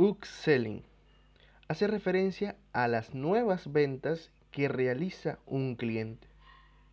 Upselling hace referencia a las nuevas ventas que realiza un cliente.